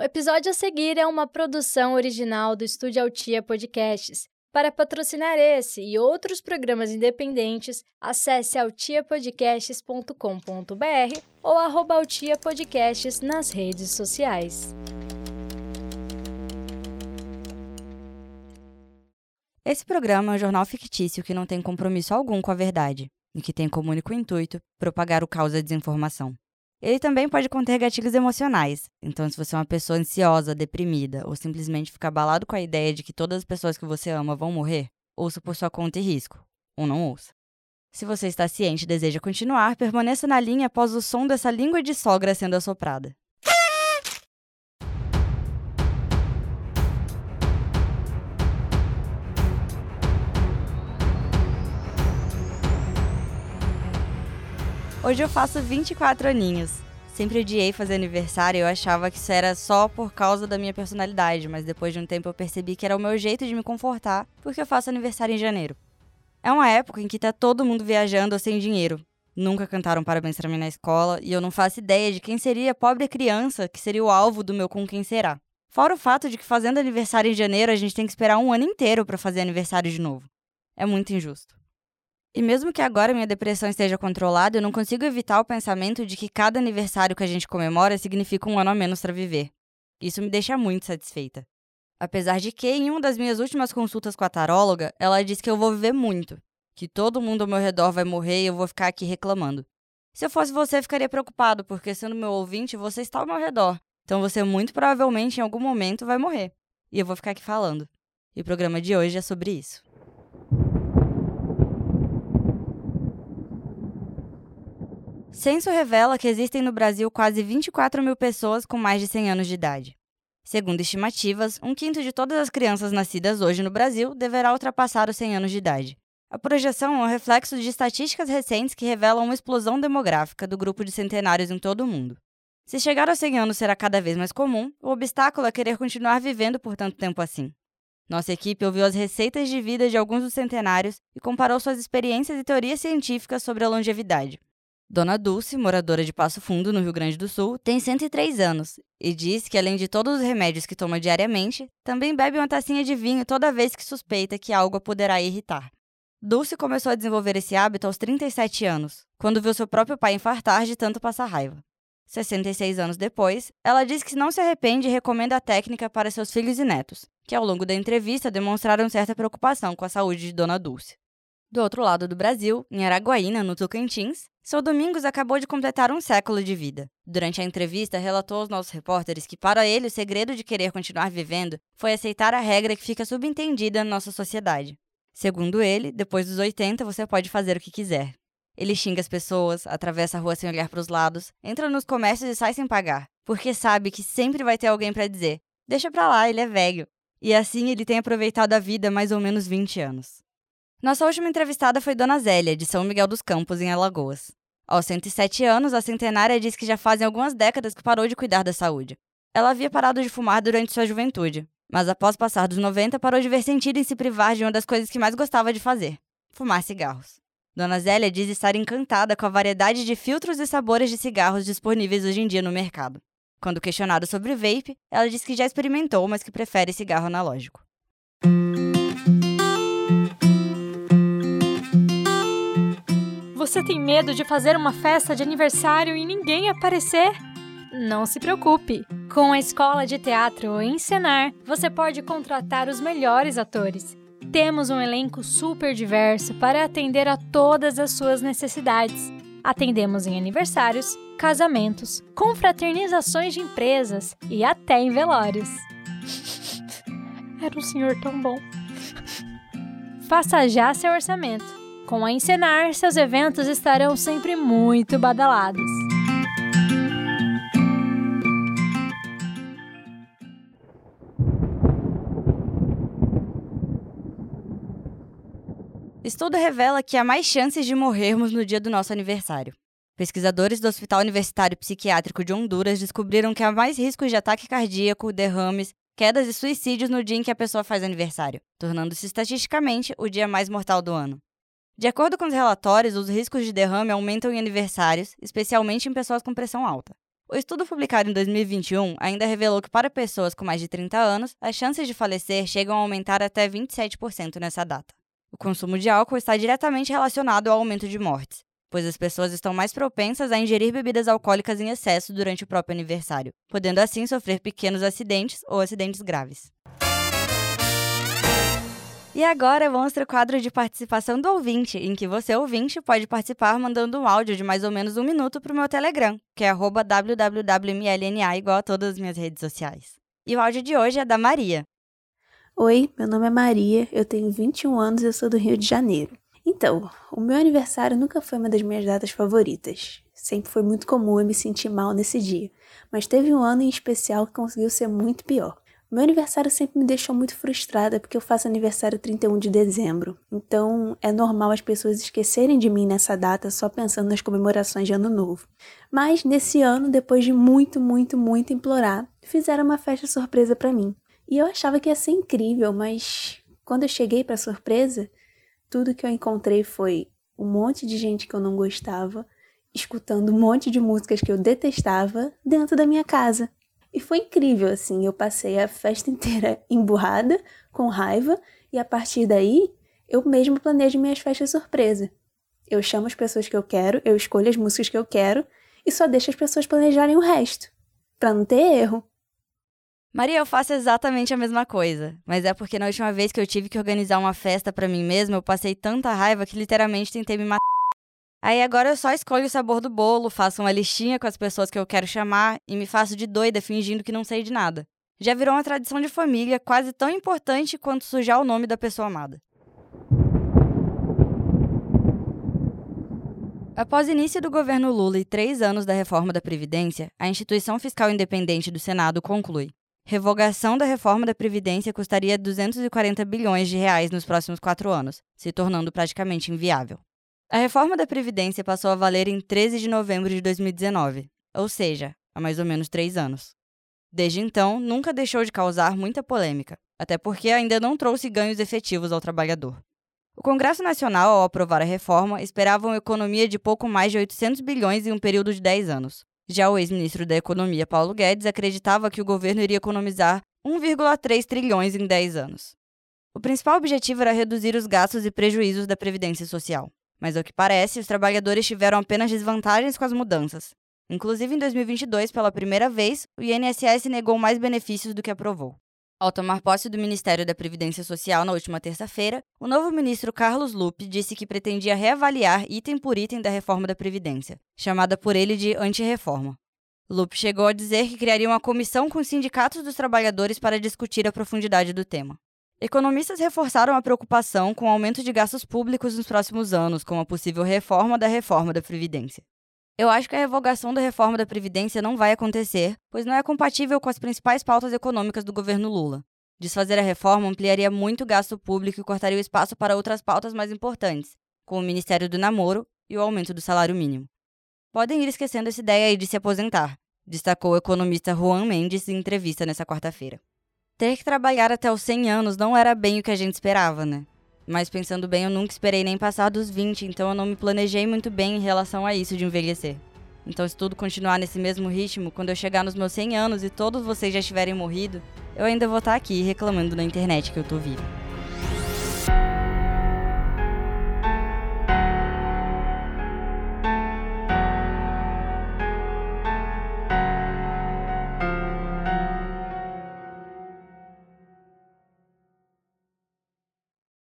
O episódio a seguir é uma produção original do Estúdio Altia Podcasts. Para patrocinar esse e outros programas independentes, acesse altiapodcasts.com.br ou arroba nas redes sociais. Esse programa é um jornal fictício que não tem compromisso algum com a verdade e que tem como único intuito propagar o caos da desinformação. Ele também pode conter gatilhos emocionais, então se você é uma pessoa ansiosa, deprimida ou simplesmente fica abalado com a ideia de que todas as pessoas que você ama vão morrer, ouça por sua conta e risco, ou não ouça. Se você está ciente e deseja continuar, permaneça na linha após o som dessa língua de sogra sendo assoprada. Hoje eu faço 24 aninhos. Sempre odiei fazer aniversário e eu achava que isso era só por causa da minha personalidade, mas depois de um tempo eu percebi que era o meu jeito de me confortar, porque eu faço aniversário em janeiro. É uma época em que tá todo mundo viajando ou sem dinheiro. Nunca cantaram parabéns pra mim na escola e eu não faço ideia de quem seria a pobre criança que seria o alvo do meu com quem será. Fora o fato de que fazendo aniversário em janeiro a gente tem que esperar um ano inteiro para fazer aniversário de novo. É muito injusto. E mesmo que agora minha depressão esteja controlada, eu não consigo evitar o pensamento de que cada aniversário que a gente comemora significa um ano a menos para viver. Isso me deixa muito satisfeita. Apesar de que, em uma das minhas últimas consultas com a taróloga, ela disse que eu vou viver muito, que todo mundo ao meu redor vai morrer e eu vou ficar aqui reclamando. Se eu fosse você, ficaria preocupado, porque sendo meu ouvinte, você está ao meu redor. Então você muito provavelmente em algum momento vai morrer. E eu vou ficar aqui falando. E o programa de hoje é sobre isso. Censo revela que existem no Brasil quase 24 mil pessoas com mais de 100 anos de idade. Segundo estimativas, um quinto de todas as crianças nascidas hoje no Brasil deverá ultrapassar os 100 anos de idade. A projeção é um reflexo de estatísticas recentes que revelam uma explosão demográfica do grupo de centenários em todo o mundo. Se chegar aos 100 anos será cada vez mais comum, o obstáculo é querer continuar vivendo por tanto tempo assim. Nossa equipe ouviu as receitas de vida de alguns dos centenários e comparou suas experiências e teorias científicas sobre a longevidade. Dona Dulce, moradora de Passo Fundo, no Rio Grande do Sul, tem 103 anos e diz que, além de todos os remédios que toma diariamente, também bebe uma tacinha de vinho toda vez que suspeita que algo a poderá irritar. Dulce começou a desenvolver esse hábito aos 37 anos, quando viu seu próprio pai infartar de tanto passar raiva. 66 anos depois, ela diz que não se arrepende e recomenda a técnica para seus filhos e netos, que ao longo da entrevista demonstraram certa preocupação com a saúde de Dona Dulce. Do outro lado do Brasil, em Araguaína, no Tocantins, seu Domingos acabou de completar um século de vida. Durante a entrevista, relatou aos nossos repórteres que, para ele, o segredo de querer continuar vivendo foi aceitar a regra que fica subentendida na nossa sociedade. Segundo ele, depois dos 80 você pode fazer o que quiser. Ele xinga as pessoas, atravessa a rua sem olhar para os lados, entra nos comércios e sai sem pagar, porque sabe que sempre vai ter alguém para dizer: deixa pra lá, ele é velho. E assim ele tem aproveitado a vida mais ou menos 20 anos. Nossa última entrevistada foi Dona Zélia, de São Miguel dos Campos, em Alagoas. Aos 107 anos, a centenária diz que já fazem algumas décadas que parou de cuidar da saúde. Ela havia parado de fumar durante sua juventude, mas após passar dos 90 parou de ver sentido em se privar de uma das coisas que mais gostava de fazer: fumar cigarros. Dona Zélia diz estar encantada com a variedade de filtros e sabores de cigarros disponíveis hoje em dia no mercado. Quando questionada sobre vape, ela diz que já experimentou, mas que prefere cigarro analógico. Você tem medo de fazer uma festa de aniversário e ninguém aparecer? Não se preocupe! Com a Escola de Teatro Encenar, você pode contratar os melhores atores. Temos um elenco super diverso para atender a todas as suas necessidades. Atendemos em aniversários, casamentos, confraternizações de empresas e até em velórios. Era um senhor tão bom. Faça já seu orçamento. Com a Encenar, seus eventos estarão sempre muito badalados. Estudo revela que há mais chances de morrermos no dia do nosso aniversário. Pesquisadores do Hospital Universitário Psiquiátrico de Honduras descobriram que há mais riscos de ataque cardíaco, derrames, quedas e suicídios no dia em que a pessoa faz aniversário, tornando-se estatisticamente o dia mais mortal do ano. De acordo com os relatórios, os riscos de derrame aumentam em aniversários, especialmente em pessoas com pressão alta. O estudo publicado em 2021 ainda revelou que, para pessoas com mais de 30 anos, as chances de falecer chegam a aumentar até 27% nessa data. O consumo de álcool está diretamente relacionado ao aumento de mortes, pois as pessoas estão mais propensas a ingerir bebidas alcoólicas em excesso durante o próprio aniversário, podendo assim sofrer pequenos acidentes ou acidentes graves. E agora mostra o quadro de participação do ouvinte, em que você, ouvinte, pode participar mandando um áudio de mais ou menos um minuto para o meu Telegram, que é www.mlna, igual a todas as minhas redes sociais. E o áudio de hoje é da Maria. Oi, meu nome é Maria, eu tenho 21 anos e eu sou do Rio de Janeiro. Então, o meu aniversário nunca foi uma das minhas datas favoritas. Sempre foi muito comum eu me sentir mal nesse dia, mas teve um ano em especial que conseguiu ser muito pior. Meu aniversário sempre me deixou muito frustrada porque eu faço aniversário 31 de dezembro. Então é normal as pessoas esquecerem de mim nessa data só pensando nas comemorações de Ano Novo. Mas nesse ano, depois de muito, muito, muito implorar, fizeram uma festa surpresa para mim. E eu achava que ia ser incrível, mas quando eu cheguei para surpresa, tudo que eu encontrei foi um monte de gente que eu não gostava, escutando um monte de músicas que eu detestava dentro da minha casa. E foi incrível, assim. Eu passei a festa inteira emburrada, com raiva, e a partir daí, eu mesmo planejo minhas festas surpresa. Eu chamo as pessoas que eu quero, eu escolho as músicas que eu quero e só deixo as pessoas planejarem o resto, pra não ter erro. Maria, eu faço exatamente a mesma coisa, mas é porque na última vez que eu tive que organizar uma festa para mim mesma, eu passei tanta raiva que literalmente tentei me matar. Aí agora eu só escolho o sabor do bolo, faço uma listinha com as pessoas que eu quero chamar e me faço de doida fingindo que não sei de nada. Já virou uma tradição de família quase tão importante quanto sujar o nome da pessoa amada. Após o início do governo Lula e três anos da reforma da Previdência, a instituição fiscal independente do Senado conclui. Revogação da reforma da Previdência custaria 240 bilhões de reais nos próximos quatro anos, se tornando praticamente inviável. A reforma da Previdência passou a valer em 13 de novembro de 2019, ou seja, há mais ou menos três anos. Desde então, nunca deixou de causar muita polêmica, até porque ainda não trouxe ganhos efetivos ao trabalhador. O Congresso Nacional, ao aprovar a reforma, esperava uma economia de pouco mais de 800 bilhões em um período de 10 anos. Já o ex-ministro da Economia, Paulo Guedes, acreditava que o governo iria economizar 1,3 trilhões em 10 anos. O principal objetivo era reduzir os gastos e prejuízos da Previdência Social. Mas ao que parece, os trabalhadores tiveram apenas desvantagens com as mudanças. Inclusive, em 2022, pela primeira vez, o INSS negou mais benefícios do que aprovou. Ao tomar posse do Ministério da Previdência Social na última terça-feira, o novo ministro Carlos Lupe disse que pretendia reavaliar item por item da reforma da Previdência, chamada por ele de anti-reforma. Lupe chegou a dizer que criaria uma comissão com os sindicatos dos trabalhadores para discutir a profundidade do tema. Economistas reforçaram a preocupação com o aumento de gastos públicos nos próximos anos, com a possível reforma da reforma da Previdência. Eu acho que a revogação da reforma da Previdência não vai acontecer, pois não é compatível com as principais pautas econômicas do governo Lula. Desfazer a reforma ampliaria muito o gasto público e cortaria o espaço para outras pautas mais importantes, como o Ministério do Namoro e o aumento do salário mínimo. Podem ir esquecendo essa ideia aí de se aposentar, destacou o economista Juan Mendes em entrevista nessa quarta-feira. Ter que trabalhar até os 100 anos não era bem o que a gente esperava, né? Mas pensando bem, eu nunca esperei nem passar dos 20, então eu não me planejei muito bem em relação a isso de envelhecer. Então, se tudo continuar nesse mesmo ritmo, quando eu chegar nos meus 100 anos e todos vocês já tiverem morrido, eu ainda vou estar aqui reclamando na internet que eu tô vivo.